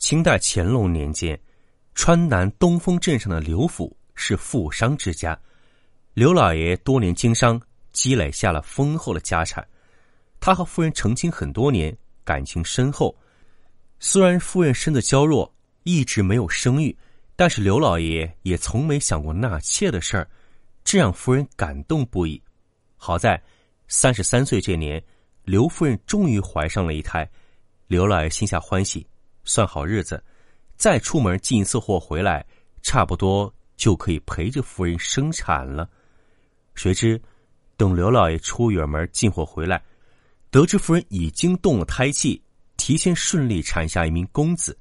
清代乾隆年间，川南东风镇上的刘府是富商之家。刘老爷多年经商，积累下了丰厚的家产。他和夫人成亲很多年，感情深厚。虽然夫人身子娇弱，一直没有生育，但是刘老爷也从没想过纳妾的事儿，这让夫人感动不已。好在三十三岁这年，刘夫人终于怀上了一胎，刘老爷心下欢喜。算好日子，再出门进一次货回来，差不多就可以陪着夫人生产了。谁知，等刘老爷出远门进货回来，得知夫人已经动了胎气，提前顺利产下一名公子。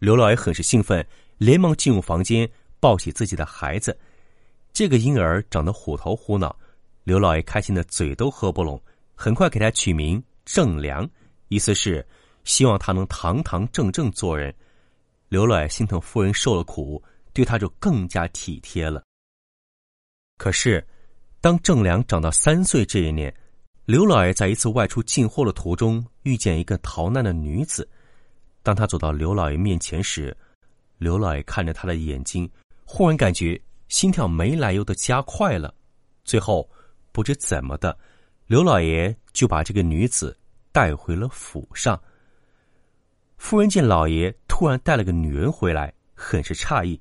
刘老爷很是兴奋，连忙进入房间抱起自己的孩子。这个婴儿长得虎头虎脑，刘老爷开心的嘴都合不拢，很快给他取名正良，意思是。希望他能堂堂正正做人。刘老爷心疼夫人受了苦，对他就更加体贴了。可是，当郑良长到三岁这一年，刘老爷在一次外出进货的途中遇见一个逃难的女子。当他走到刘老爷面前时，刘老爷看着他的眼睛，忽然感觉心跳没来由的加快了。最后，不知怎么的，刘老爷就把这个女子带回了府上。夫人见老爷突然带了个女人回来，很是诧异。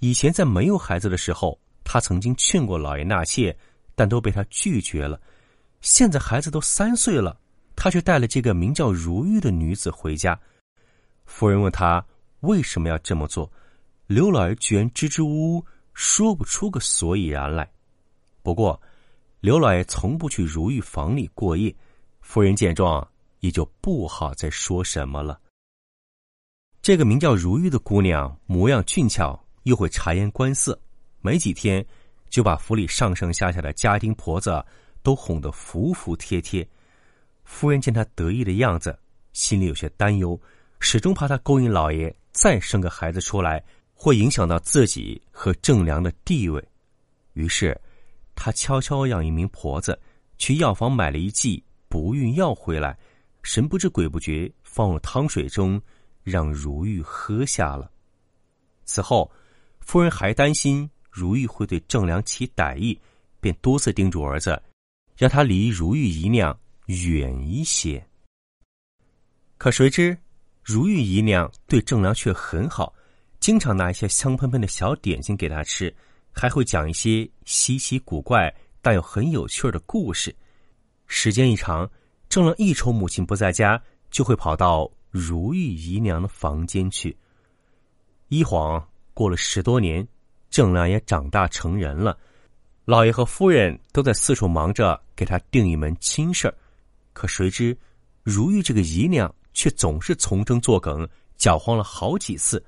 以前在没有孩子的时候，她曾经劝过老爷纳妾，但都被他拒绝了。现在孩子都三岁了，他却带了这个名叫如玉的女子回家。夫人问他为什么要这么做，刘老爷居然支支吾吾，说不出个所以然来。不过，刘老爷从不去如玉房里过夜，夫人见状也就不好再说什么了。这个名叫如玉的姑娘，模样俊俏，又会察言观色，没几天就把府里上上下下的家丁婆子都哄得服服帖帖。夫人见她得意的样子，心里有些担忧，始终怕她勾引老爷再生个孩子出来，会影响到自己和正良的地位。于是，她悄悄让一名婆子去药房买了一剂不孕药回来，神不知鬼不觉放入汤水中。让如玉喝下了。此后，夫人还担心如玉会对郑良起歹意，便多次叮嘱儿子，让他离如玉姨娘远一些。可谁知，如玉姨娘对郑良却很好，经常拿一些香喷喷的小点心给他吃，还会讲一些稀奇古怪但又很有趣的故事。时间一长，郑良一瞅母亲不在家，就会跑到。如玉姨娘的房间去。一晃过了十多年，郑良也长大成人了，老爷和夫人都在四处忙着给他定一门亲事儿。可谁知，如玉这个姨娘却总是从中作梗，搅黄了好几次。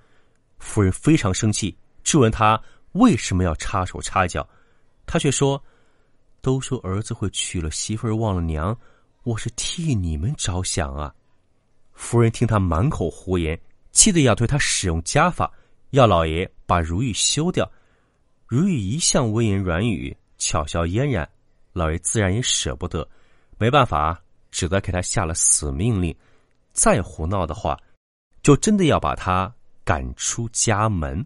夫人非常生气，质问他为什么要插手插脚。他却说：“都说儿子会娶了媳妇儿忘了娘，我是替你们着想啊。”夫人听他满口胡言，气得要对他使用家法，要老爷把如玉休掉。如玉一向温言软语，巧笑嫣然，老爷自然也舍不得，没办法，只得给他下了死命令：再胡闹的话，就真的要把他赶出家门。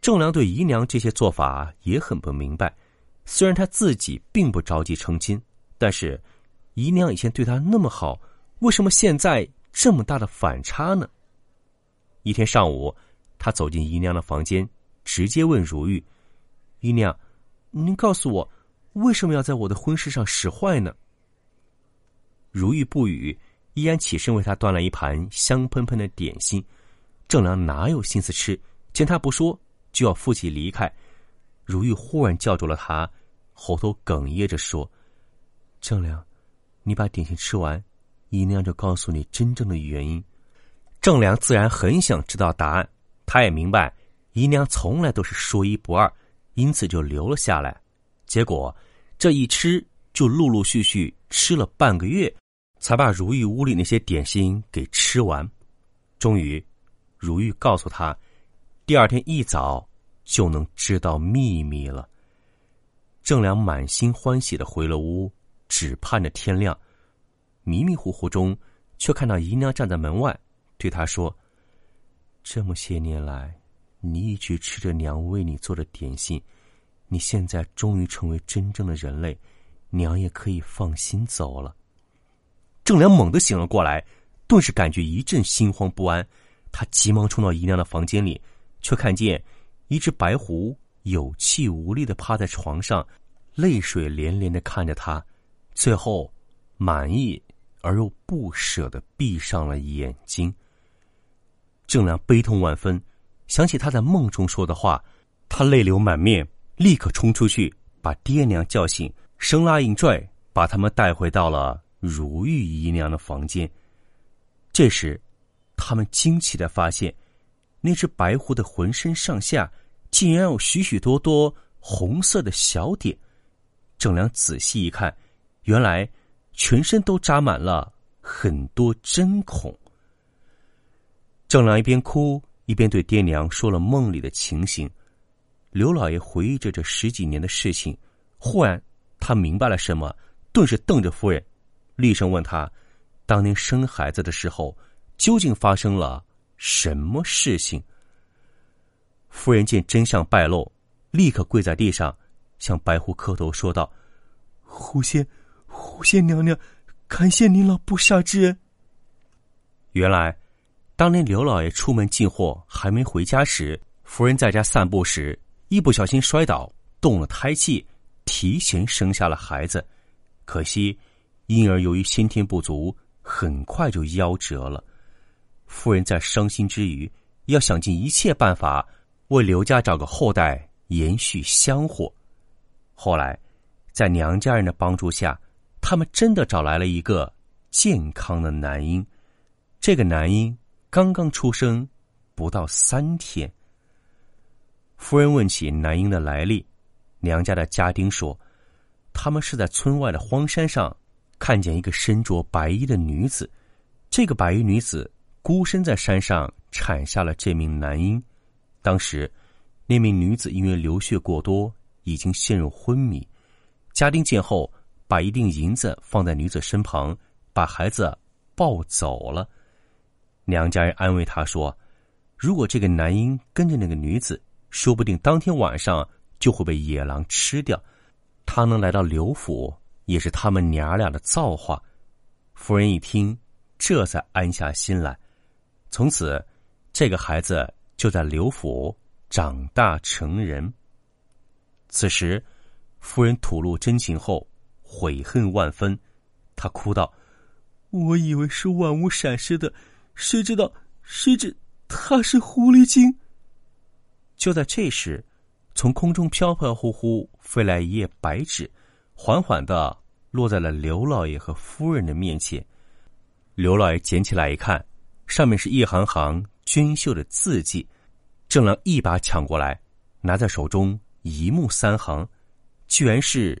郑良对姨娘这些做法也很不明白，虽然他自己并不着急成亲，但是姨娘以前对他那么好。为什么现在这么大的反差呢？一天上午，他走进姨娘的房间，直接问如玉：“姨娘，您告诉我，为什么要在我的婚事上使坏呢？”如玉不语，依然起身为他端了一盘香喷喷的点心。郑良哪有心思吃？见他不说，就要负气离开。如玉忽然叫住了他，喉头哽咽着说：“郑良。”你把点心吃完，姨娘就告诉你真正的原因。郑良自然很想知道答案，他也明白姨娘从来都是说一不二，因此就留了下来。结果这一吃就陆陆续续吃了半个月，才把如玉屋里那些点心给吃完。终于，如玉告诉他，第二天一早就能知道秘密了。郑良满心欢喜的回了屋，只盼着天亮。迷迷糊糊中，却看到姨娘站在门外，对他说：“这么些年来，你一直吃着娘为你做的点心，你现在终于成为真正的人类，娘也可以放心走了。”郑良猛地醒了过来，顿时感觉一阵心慌不安。他急忙冲到姨娘的房间里，却看见一只白狐。有气无力的趴在床上，泪水连连的看着他，最后满意而又不舍的闭上了眼睛。郑良悲痛万分，想起他在梦中说的话，他泪流满面，立刻冲出去把爹娘叫醒，生拉硬拽把他们带回到了如玉姨娘的房间。这时，他们惊奇的发现，那只白狐的浑身上下。竟然有许许多多红色的小点，郑良仔细一看，原来全身都扎满了很多针孔。郑良一边哭一边对爹娘说了梦里的情形。刘老爷回忆着这十几年的事情，忽然他明白了什么，顿时瞪着夫人，厉声问他：当年生孩子的时候，究竟发生了什么事情？夫人见真相败露，立刻跪在地上，向白狐磕头说道：“狐仙，谢娘娘，感谢您老不杀之恩。”原来，当年刘老爷出门进货还没回家时，夫人在家散步时一不小心摔倒，动了胎气，提前生下了孩子。可惜，婴儿由于先天不足，很快就夭折了。夫人在伤心之余，要想尽一切办法。为刘家找个后代延续香火，后来，在娘家人的帮助下，他们真的找来了一个健康的男婴。这个男婴刚刚出生不到三天。夫人问起男婴的来历，娘家的家丁说，他们是在村外的荒山上看见一个身着白衣的女子，这个白衣女子孤身在山上产下了这名男婴。当时，那名女子因为流血过多，已经陷入昏迷。家丁见后，把一锭银子放在女子身旁，把孩子抱走了。娘家人安慰他说：“如果这个男婴跟着那个女子，说不定当天晚上就会被野狼吃掉。他能来到刘府，也是他们娘俩的造化。”夫人一听，这才安下心来。从此，这个孩子。就在刘府长大成人。此时，夫人吐露真情后，悔恨万分。他哭道：“我以为是万物闪失的，谁知道，谁知他是狐狸精。”就在这时，从空中飘飘忽忽飞来一页白纸，缓缓的落在了刘老爷和夫人的面前。刘老爷捡起来一看，上面是一行行。娟秀的字迹，郑良一把抢过来，拿在手中一目三行，居然是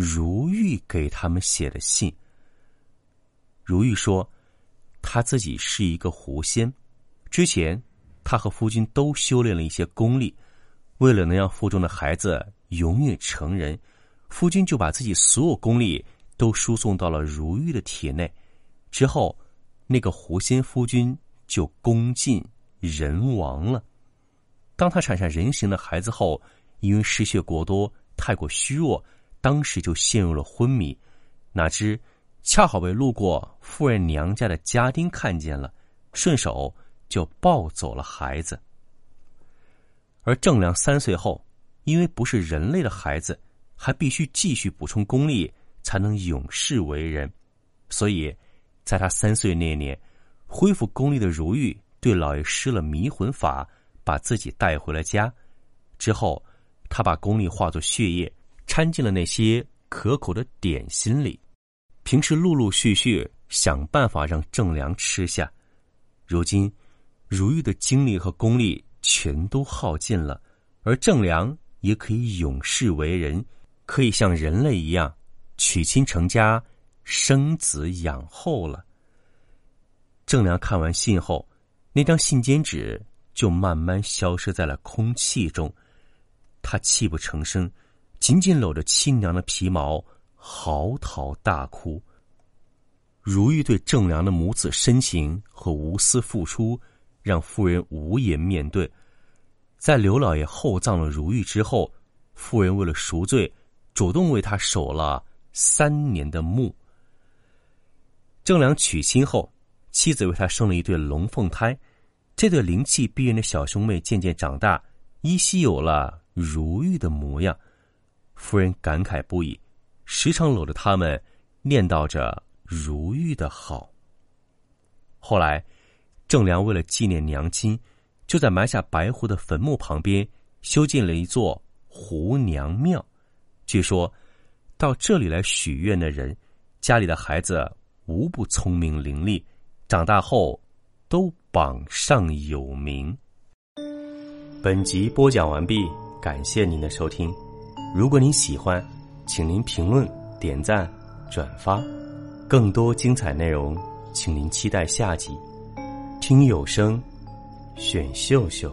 如玉给他们写的信。如玉说，他自己是一个狐仙，之前他和夫君都修炼了一些功力，为了能让腹中的孩子永远成人，夫君就把自己所有功力都输送到了如玉的体内，之后，那个狐仙夫君。就功尽人亡了。当他产下人形的孩子后，因为失血过多，太过虚弱，当时就陷入了昏迷。哪知恰好被路过夫人娘家的家丁看见了，顺手就抱走了孩子。而郑良三岁后，因为不是人类的孩子，还必须继续补充功力，才能永世为人，所以，在他三岁那年。恢复功力的如玉对老爷施了迷魂法，把自己带回了家。之后，他把功力化作血液，掺进了那些可口的点心里。平时陆陆续续想办法让郑良吃下，如今如玉的精力和功力全都耗尽了，而郑良也可以永世为人，可以像人类一样娶亲成家、生子养后了。郑良看完信后，那张信笺纸就慢慢消失在了空气中，他泣不成声，紧紧搂着亲娘的皮毛。嚎啕大哭。如玉对郑良的母子深情和无私付出，让夫人无颜面对。在刘老爷厚葬了如玉之后，夫人为了赎罪，主动为他守了三年的墓。郑良娶亲后，妻子为他生了一对龙凤胎，这对灵气逼人的小兄妹渐渐长大，依稀有了如玉的模样。夫人感慨不已。时常搂着他们，念叨着如玉的好。后来，郑良为了纪念娘亲，就在埋下白狐的坟墓旁边修建了一座狐娘庙。据说，到这里来许愿的人，家里的孩子无不聪明伶俐，长大后都榜上有名。本集播讲完毕，感谢您的收听。如果您喜欢。请您评论、点赞、转发，更多精彩内容，请您期待下集。听有声，选秀秀。